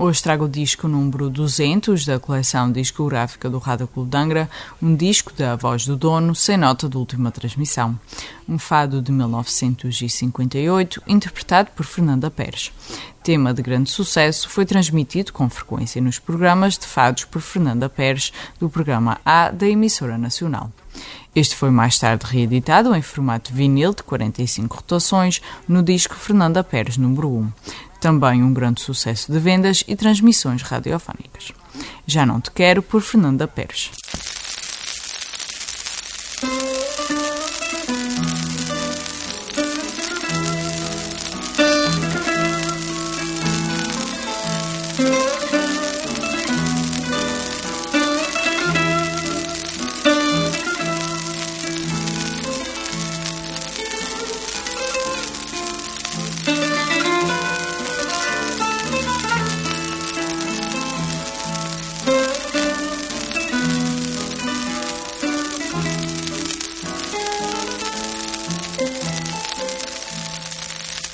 Hoje trago o disco número 200 da coleção discográfica do Rádio Clube de Angra, um disco da voz do dono, sem nota de última transmissão. Um fado de 1958, interpretado por Fernanda Pérez. Tema de grande sucesso, foi transmitido com frequência nos programas de fados por Fernanda Pérez, do programa A da emissora nacional. Este foi mais tarde reeditado em formato vinil de 45 rotações no disco Fernanda Pérez número 1 também um grande sucesso de vendas e transmissões radiofónicas. Já Não Te Quero, por Fernanda Pérez.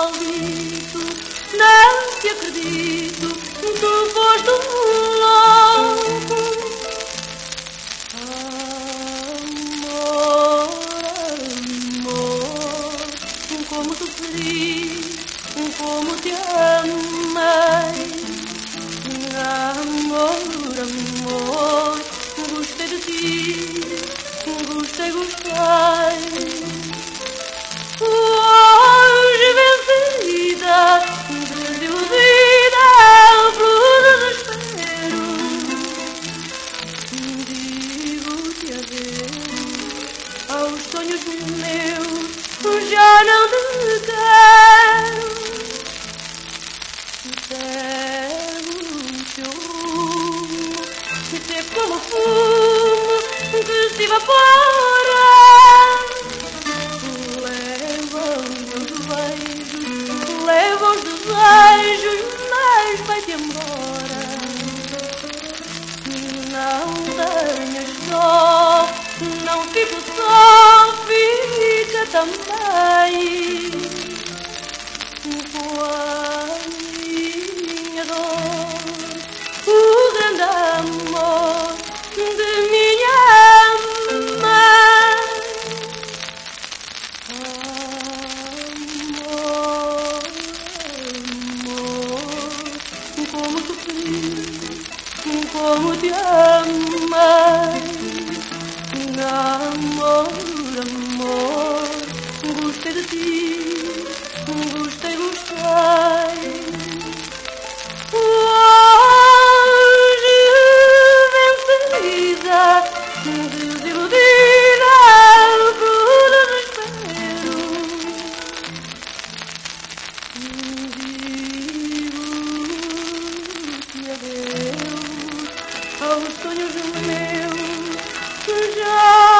maldito Não te acredito Tu foste um louco como te amei. Como fumo que se evapora. Leva os beijos, leva os desejos, mas vai-te embora. Não tenhas dó, não fico só, fica também. Com aos sonhos meus que já